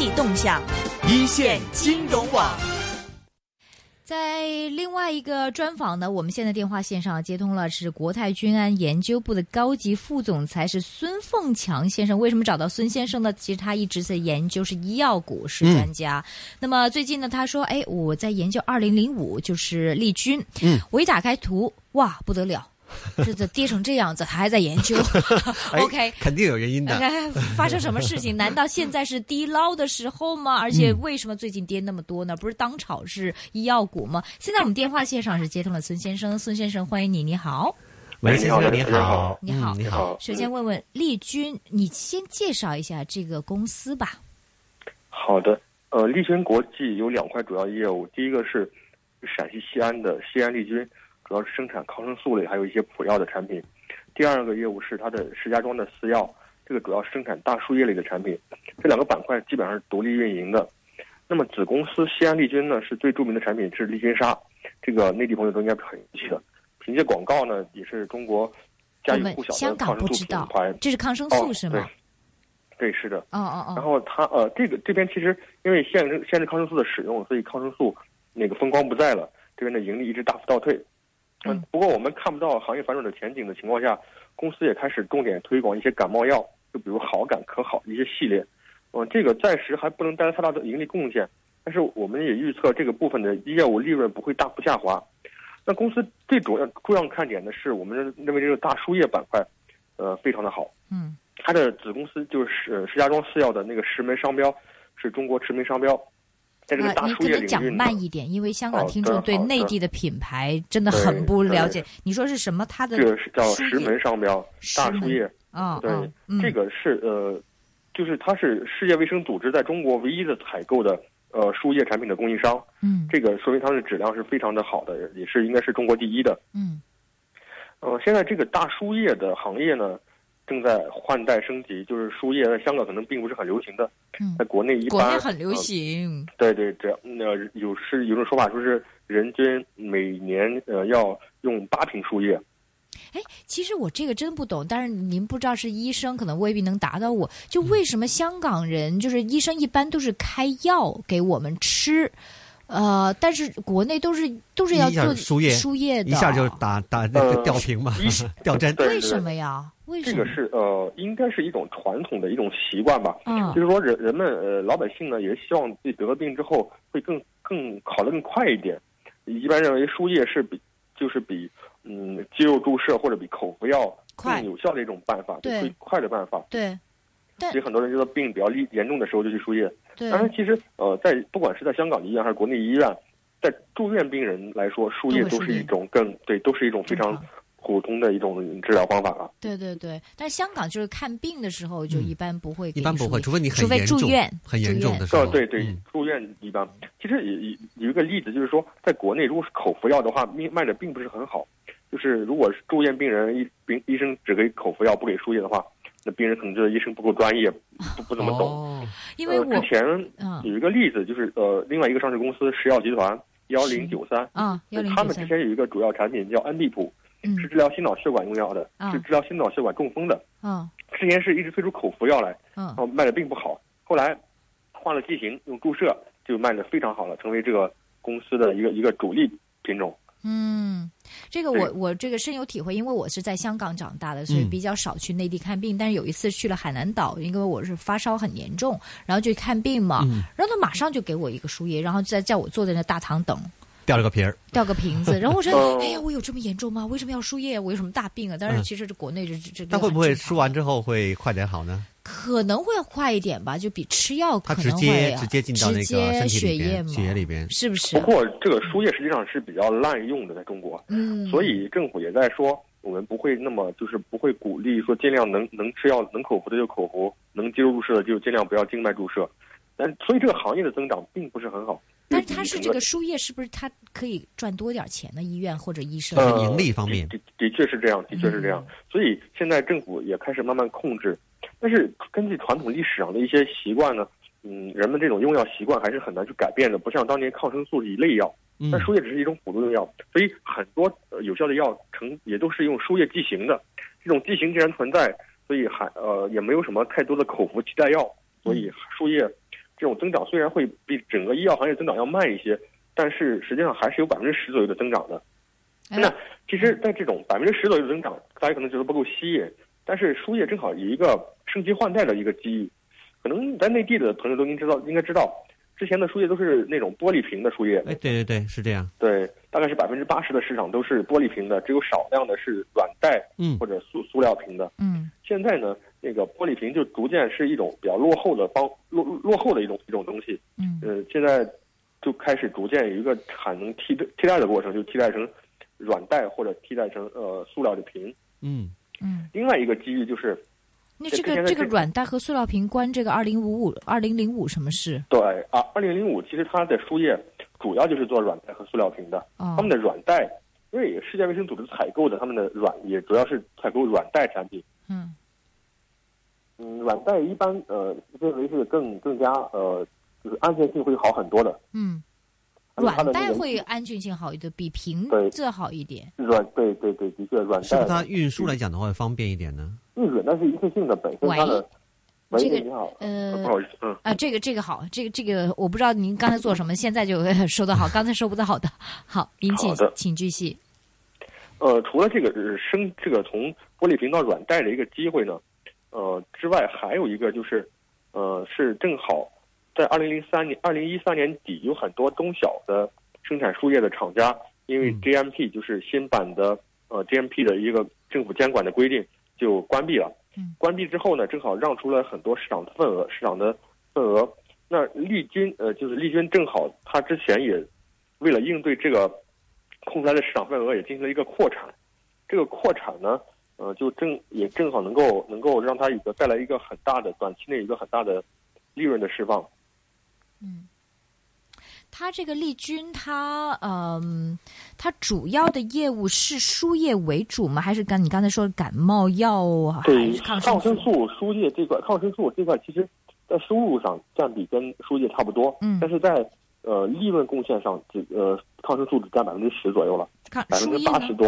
济动向。一线金融网。在另外一个专访呢，我们现在电话线上接通了，是国泰君安研究部的高级副总裁是孙凤强先生。为什么找到孙先生呢？其实他一直在研究是医药股，是专家。那么最近呢，他说：“哎，我在研究二零零五，就是利君。嗯，我一打开图，哇，不得了。” 这这跌成这样子，他还在研究。OK，肯定有原因的。发生什么事情？难道现在是低捞的时候吗？而且为什么最近跌那么多呢？不是当炒是医药股吗？现在我们电话线上是接通了孙先生，孙先生欢迎你，你好。喂，先生你好，你好，你好。首先问问丽君，你先介绍一下这个公司吧。好的，呃，丽君国际有两块主要业务，第一个是陕西西安的西安丽君。主要是生产抗生素类，还有一些普药的产品。第二个业务是它的石家庄的私药，这个主要生产大树叶类的产品。这两个板块基本上是独立运营的。那么子公司西安利君呢，是最著名的产品是利君沙，这个内地朋友都应该很熟悉的。凭借广告呢，也是中国家喻户晓的抗生素品牌。这是抗生素是吗？对，是的。哦哦哦。然后它呃，这个这边其实因为限制限制抗生素的使用，所以抗生素那个风光不再了，这边的盈利一直大幅倒退。嗯，不过我们看不到行业反转的前景的情况下，公司也开始重点推广一些感冒药，就比如好感可好一些系列。嗯，这个暂时还不能带来太大的盈利贡献，但是我们也预测这个部分的业务利润不会大幅下滑。那公司最主要重要看点的是，我们认为这个大输液板块，呃，非常的好。嗯，它的子公司就是石家庄四药的那个石门商标，是中国驰名商标。啊，你可能讲慢一点，因为香港听众对内地的品牌真的很不了解。你说是什么？它的这个是叫石门商标，大输液啊。对，这个是呃，就是它是世界卫生组织在中国唯一的采购的呃输液产品的供应商。嗯，这个说明它的质量是非常的好的，也是应该是中国第一的。嗯，呃，现在这个大输液的行业呢。正在换代升级，就是输液在香港可能并不是很流行的，在国内一般。国内很流行。对对，这那有是有种说法，说是人均每年呃要用八瓶输液。哎，其实我这个真不懂，但是您不知道是医生，可能未必能答到我。就为什么香港人就是医生一般都是开药给我们吃？呃，但是国内都是都是要做输液输液的，一下就打打那个吊瓶嘛，吊针。为什么呀？这个是呃，应该是一种传统的一种习惯吧。嗯，就是说人人们呃老百姓呢，也是希望自己得了病之后会更更好的更快一点。一般认为输液是比就是比嗯肌肉注射或者比口服药更有效的一种办法，最快的办法。对。所以很多人觉得病比较厉严重的时候就去输液。当然，其实呃，在不管是在香港的医院还是国内医院，在住院病人来说，输液都是一种更对，都是一种非常普通的一种治疗方法了。对对对，但是香港就是看病的时候就一般不会，一般不会，除非你除非住院很严重的时候。对对，住院一般。其实有有一个例子就是说，在国内如果是口服药的话，卖卖的并不是很好。就是如果是住院病人医病医生只给口服药不给输液的话。那病人可能觉得医生不够专业，不不怎么懂。因为之前有一个例子，就是呃，另外一个上市公司石药集团幺零九三啊，他们之前有一个主要产品叫安必普，是治疗心脑血管用药的，是治疗心脑血管中风的。啊，之前是一直推出口服药来，嗯，卖的并不好。后来换了剂型，用注射就卖的非常好了，成为这个公司的一个一个主力品种。嗯，这个我我这个深有体会，因为我是在香港长大的，所以比较少去内地看病。但是有一次去了海南岛，因为我是发烧很严重，然后就看病嘛，然后他马上就给我一个输液，然后再叫我坐在那大堂等，掉了个瓶儿，吊个瓶子。然后我说，哎呀，我有这么严重吗？为什么要输液？我有什么大病啊？但是其实这国内这这，那会不会输完之后会快点好呢？可能会快一点吧，就比吃药可能会直接直接进到那个身体血液血液里边，是不是？不过这个输液实际上是比较滥用的，在中国，嗯，所以政府也在说，我们不会那么就是不会鼓励说尽量能能吃药能口服的就口服，能肌肉注射的就尽量不要静脉注射。但所以这个行业的增长并不是很好。但是它是这个输液，是不是它可以赚多点钱呢？医院或者医生盈利方面，的的确是这样，的确是这样。所以现在政府也开始慢慢控制。但是根据传统历史上的一些习惯呢，嗯，人们这种用药习惯还是很难去改变的。不像当年抗生素是一类药，但输液只是一种辅助用药，所以很多有效的药成也都是用输液剂型的。这种剂型既然存在，所以还呃也没有什么太多的口服替代药，所以输液这种增长虽然会比整个医药行业增长要慢一些，但是实际上还是有百分之十左右的增长的。哎那其实，在这种百分之十左右的增长，大家可能觉得不够吸引，但是输液正好有一个升级换代的一个机遇。可能在内地的朋友都应知道，应该知道，之前的输液都是那种玻璃瓶的输液，哎，对对对，是这样。对，大概是百分之八十的市场都是玻璃瓶的，只有少量的是软袋嗯或者塑塑料瓶的。嗯现在呢，那个玻璃瓶就逐渐是一种比较落后的方落落后的一种一种东西。嗯呃，现在就开始逐渐有一个产能替代替代的过程，就替代成软袋或者替代成呃塑料的瓶。嗯，嗯，另外一个机遇就是，那这个这个软袋和塑料瓶关这个二零五五二零零五什么事？对啊，二零零五其实它的输液主要就是做软袋和塑料瓶的。哦他们的软袋，因为世界卫生组织采购的他们的软也主要是采购软袋产品。嗯嗯，软袋一般呃认为是更更加呃就是安全性会好很多的。嗯，软袋的那个会安全性好一点，比瓶对子好一点。软对对对，的确软带是不是它运输来讲的话会方便一点呢？因为软带是一次性的，本身它的。喂，这个你好，呃不好意思，嗯，啊，这个这个好，这个这个我不知道您刚才做什么，现在就 收的好，刚才收不到的。好，您请请继续。呃，除了这个呃升这个从玻璃瓶到软带的一个机会呢，呃之外，还有一个就是，呃，是正好在二零零三年、二零一三年底，有很多中小的生产输液的厂家，因为嗯 GMP 就是新版的呃 GMP 的一个政府监管的规定就关闭了。嗯关闭之后呢，正好让出了很多市场的份额，市场的份额。那利君呃，就是利君正好他之前也为了应对这个空出来的市场份额，也进行了一个扩产。这个扩产呢，呃，就正也正好能够能够让它一个带来一个很大的短期内一个很大的利润的释放。嗯，它这个利君，它嗯，它主要的业务是输液为主吗？还是刚你刚才说的感冒药啊，对抗抗生素？输液这块，抗生素这块其实在收入上占比跟输液差不多，嗯但是在呃利润贡献上，这呃抗生素只占百分之十左右了，抗百分之？八十多，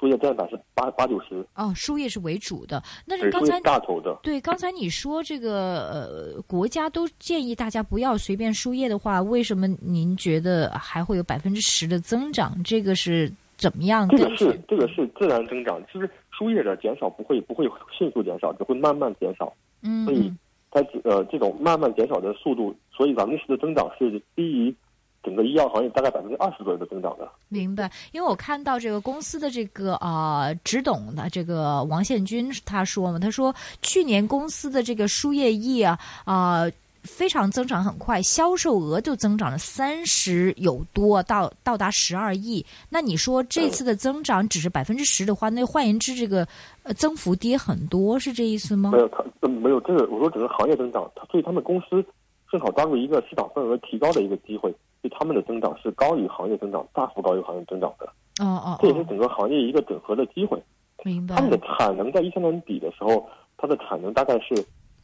输液占百分之八八九十，哦，输液是为主的。那是刚才大头的。对，刚才你说这个呃，国家都建议大家不要随便输液的话，为什么您觉得还会有百分之十的增长？这个是怎么样这？个是这个是自然增长，就是输液的减少不会不会迅速减少，只会慢慢减少。嗯所以嗯它呃这种慢慢减少的速度，所以百分之十的增长是低于整个医药行业大概百分之二十左右的增长的。明白，因为我看到这个公司的这个啊、呃、执董的这个王宪军他说嘛，他说去年公司的这个输液液啊啊、呃非常增长很快，销售额就增长了三十有多，到到达十二亿。那你说这次的增长只是百分之十的话，那换言之，这个呃增幅跌很多，是这意思吗没？有他呃没有这个，我说整个行业增长，它所以他们公司正好抓住一个市场份额提高的一个机会，所以他们的增长是高于行业增长，大幅高于行业增长的。哦哦这也是哦，整个行业一个整合的机会。明白他。们的产能在一三年底的时候，它的产能大概是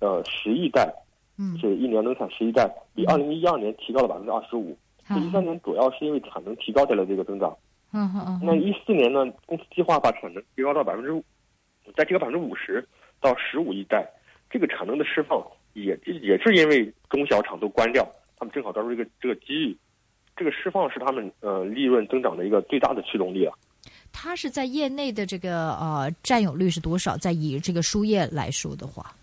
呃十亿袋，嗯，是一年能产十亿袋，比二零一二年提高了百分之二十五。好一三年主要是因为产能提高带来这个增长。嗯嗯嗯那一四年呢，公司计划把产能提高到百分之五，再提高百分之五十到十五亿袋。这个产能的释放也也是因为中小厂都关掉，他们正好抓住这个这个机遇。这个释放是他们呃利润增长的一个最大的驱动力啊。它是在业内的这个呃占有率是多少？在以这个输液来说的话，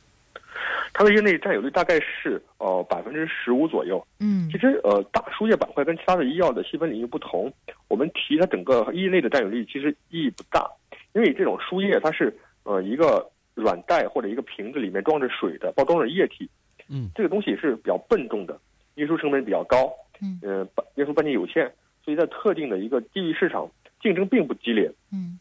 它的业内占有率大概是呃百分之十五左右。嗯其实呃大输液板块跟其他的医药的细分领域不同，我们提它整个业内的占有率其实意义不大，因为这种输液它是呃一个软袋或者一个瓶子里面装着水的，包装着液体，嗯，这个东西是比较笨重的，运输成本比较高，嗯呃半运输半径有限，所以在特定的一个地域市场竞争并不激烈。嗯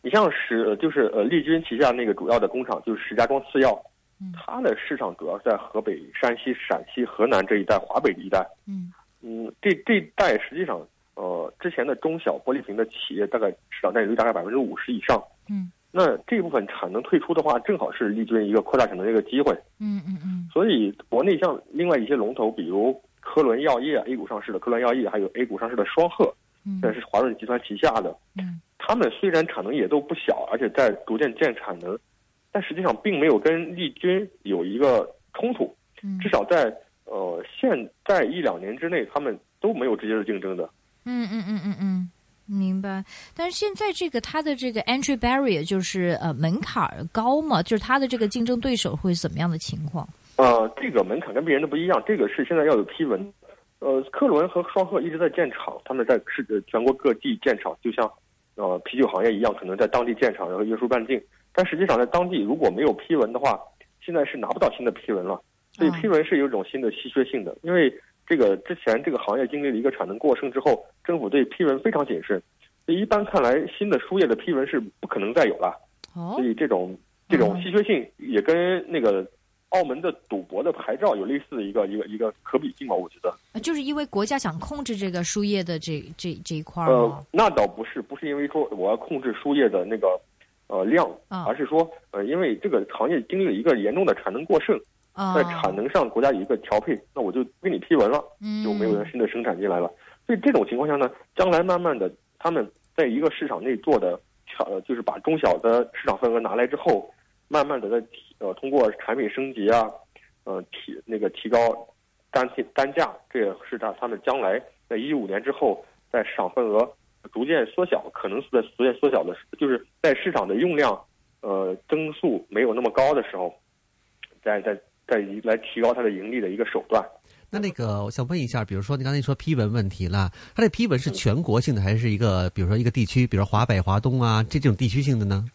你像石呃就是呃利君旗下那个主要的工厂就是石家庄次药，嗯它的市场主要是在河北、山西、陕西、河南这一带、华北一带。嗯嗯，这这一带实际上，呃，之前的中小玻璃瓶的企业大概市场占有率大概百分之五十以上。嗯那这部分产能退出的话，正好是利君一个扩大产能的一个机会。嗯嗯嗯所以，国内像另外一些龙头，比如科伦药业 A 股上市的科伦药业，还有 A 股上市的双鹤，嗯这是华润集团旗下的。嗯他们虽然产能也都不小，而且在逐渐建产能，但实际上并没有跟利君有一个冲突。嗯至少在呃，现在一两年之内，他们都没有直接的竞争的。嗯嗯嗯嗯嗯，明白。但是现在这个它的这个 entry barrier 就是呃门槛儿高嘛，就是它的这个竞争对手会怎么样的情况？呃，这个门槛跟别人的不一样，这个是现在要有批文。呃，科伦和双鹤一直在建厂，他们在世全国各地建厂，就像呃啤酒行业一样，可能在当地建厂，然后约束半径。但实际上在当地如果没有批文的话，现在是拿不到新的批文了。所以批文是有一种新的稀缺性的，因为这个之前这个行业经历了一个产能过剩之后，政府对批文非常谨慎。所以一般看来，新的输液的批文是不可能再有了。哦所以这种这种稀缺性也跟那个澳门的赌博的牌照有类似的一个一个一个可比性吧，我觉得。呃就是因为国家想控制这个输液的这这这一块儿呃？，那倒不是，不是因为说我要控制输液的那个呃量，啊而是说呃，因为这个行业经历了一个严重的产能过剩，啊，在产能上国家有一个调配，那我就给你批文了，嗯就没有人新的生产进来了。所以这种情况下呢，将来慢慢的，他们在一个市场内做的，呃就是把中小的市场份额拿来之后，慢慢的在提呃通过产品升级啊，呃提那个提高单品单价，这也是他他们将来在一五年之后，在市场份额逐渐缩小，可能是在逐渐缩小的时，就是在市场的用量呃增速没有那么高的时候，再再再来提高它的盈利的一个手段。那那个，我想问一下，比如说你刚才说批文问题了，它这批文是全国性的，还是一个，比如说一个地区，比如说华北、华东啊，这这种地区性的呢？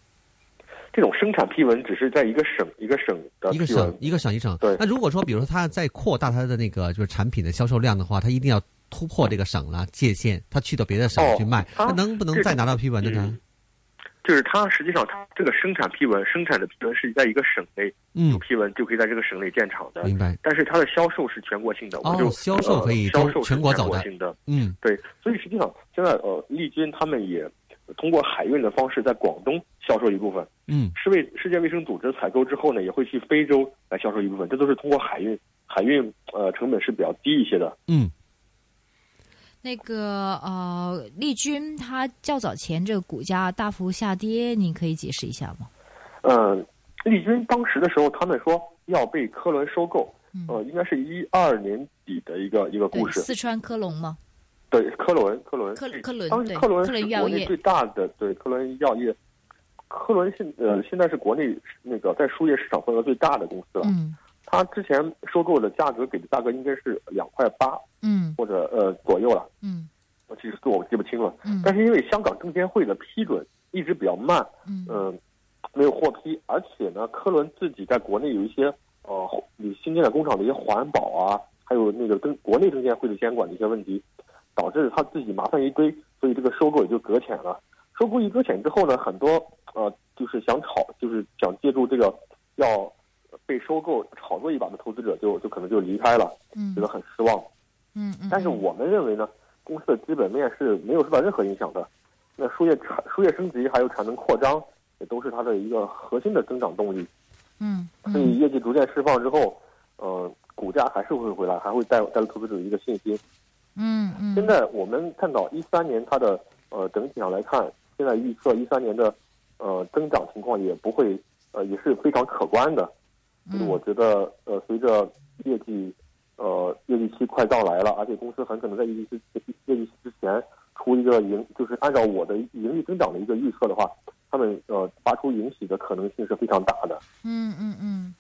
这种生产批文只是在一个省一个省的一个省一个省一省。对。那如果说，比如说它在扩大它的那个就是产品的销售量的话，它一定要突破这个省了界限，它去到别的省哦去卖，它那能不能再拿到批文的呢？就是它实际上它这个生产批文生产的批文是在一个省内有嗯，批文就可以在这个省内建厂的，明白。但是它的销售是全国性的，哦我就销售可以呃销售全国性的，嗯。对，所以实际上现在呃丽君他们也通过海运的方式在广东销售一部分，嗯世卫世界卫生组织采购之后呢，也会去非洲来销售一部分，这都是通过海运，海运呃成本是比较低一些的。嗯，那个呃，丽君它较早前这个股价大幅下跌，你可以解释一下吗？嗯，丽君当时的时候，他们说要被科伦收购，嗯呃，应该是一二年底的一个一个故，事。四川科隆吗？对，科伦，科伦，科科伦当时科伦是国内最大的，对，科伦药业，科伦现呃现在是国内那个在输液市场份额最大的公司了。嗯。它之前收购的价格给的价格应该是两块八嗯。或者呃左右了，嗯。我其实这我记不清了。嗯。但是因为香港证监会的批准一直比较慢，嗯。嗯，没有获批，而且呢，科伦自己在国内有一些呃，你新建的工厂的一些环保啊，还有那个跟国内证监会的监管的一些问题，导致他自己麻烦一堆，所以这个收购也就搁浅了。收购一搁浅之后呢，很多呃，就是想炒，就是想借助这个要被收购炒作一把的投资者就就可能就离开了，嗯觉得很失望。嗯嗯，但是我们认为呢，公司的基本面是没有受到任何影响的。那输液产输液升级还有产能扩张，也都是它的一个核心的增长动力。嗯所以业绩逐渐释放之后，呃，股价还是会回来，还会带带来投资者一个信心。嗯嗯，现在我们看到一三年它的呃整体上来看，现在预测一三年的呃增长情况也不会呃也是非常可观的。嗯就是我觉得呃随着业绩呃业绩期快到来了，而且公司很可能在业绩期业绩期之前出一个盈，就是按照我的盈利增长的一个预测的话，他们呃发出盈喜的可能性是非常大的。嗯嗯嗯，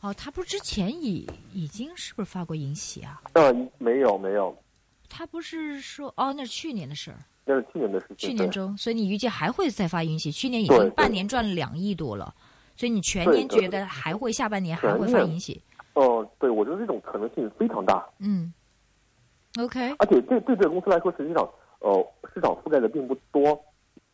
哦，他不是之前已已经是不是发过银喜啊？呃，没有没有，他不是说哦，那是去年的事儿，那是去年的事情。去年中，所以你预计还会再发盈喜？去年已经半年赚了两亿多了，所以你全年觉得还会下半年还会发盈喜？哦、对，我觉得这种可能性非常大，嗯，OK，而且对对这个公司来说，实际上呃市场覆盖的并不多，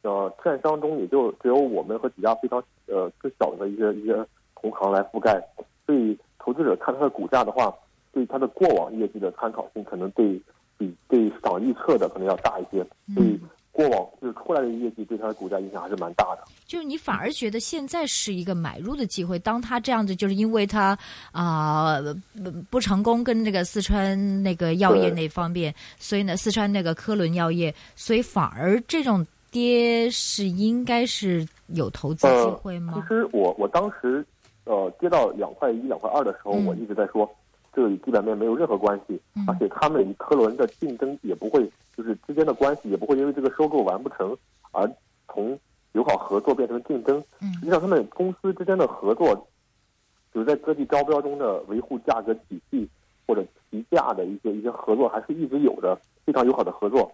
呃券商中也就只有我们和几家非常呃更小的一些一些同行来覆盖，所以投资者看它的股价的话，对它的过往业绩的参考性可能对比对市场预测的可能要大一些，所以嗯，过往就是出来的业绩对它的股价影响还是蛮大的。就是你反而觉得现在是一个买入的机会。当它这样子，就是因为它啊、不不成功跟那个四川那个药业那方面，所以呢，四川那个科伦药业，所以反而这种跌是应该是有投资机会吗其？实我我当时呃跌到两块一、两块二的时候，嗯我一直在说，这个与基本面没有任何关系，嗯而且他们与科伦的竞争也不会，就是之间的关系也不会因为这个收购完不成而从友好合作变成竞争。嗯实际上，他们公司之间的合作，就是在各地招标中的维护价格体系或者提价的一些一些合作，还是一直有的，非常友好的合作。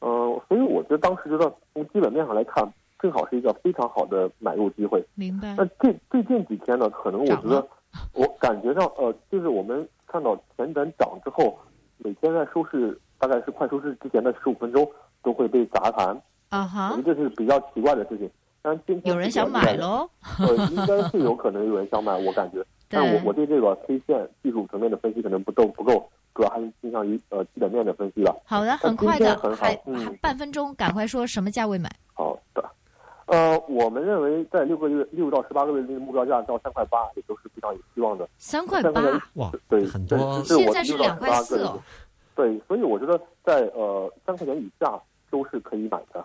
呃，所以我觉得当时觉得从基本面上来看，正好是一个非常好的买入机会。明白那。最最近几天呢，可能我觉得，我感觉到，呃，就是我们看到前短涨之后，每天在收市大概是快收市之前的十五分钟都会被砸盘，啊哈我觉，得这是比较奇怪的事情。但今天有人想买，喽。呃，应该是有可能有人想买，我感觉。但我我对这个 K 线技术层面的分析可能不够不够，主要还是倾向于呃基本面的分析吧。好的，很快的，还嗯还半分钟，赶快说什么价位买？呃，我们认为在六个月六到十八个月内的目标价到三块八，也都是非常有希望的。三块八三块钱，哇，对，很多这现在是我两块四哦。对，所以我觉得在呃三块钱以下都是可以买的。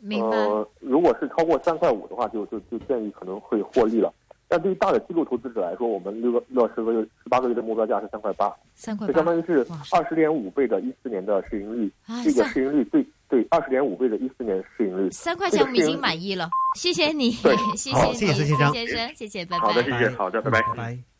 明白。呃，如果是超过三块五的话，就就就建议可能会获利了。但对于大的机构投资者来说，我们六个六到十个月、十八个月的目标价是三块八，三块就相当于是二十点五倍的一四年的市盈率。啊，这个市盈率对对二十点五倍的一四年市盈率。三块钱我们已经满意了，谢谢你，谢谢你，谢谢孙先生先生，谢谢，拜拜。好的，谢谢，好的，拜拜。拜拜。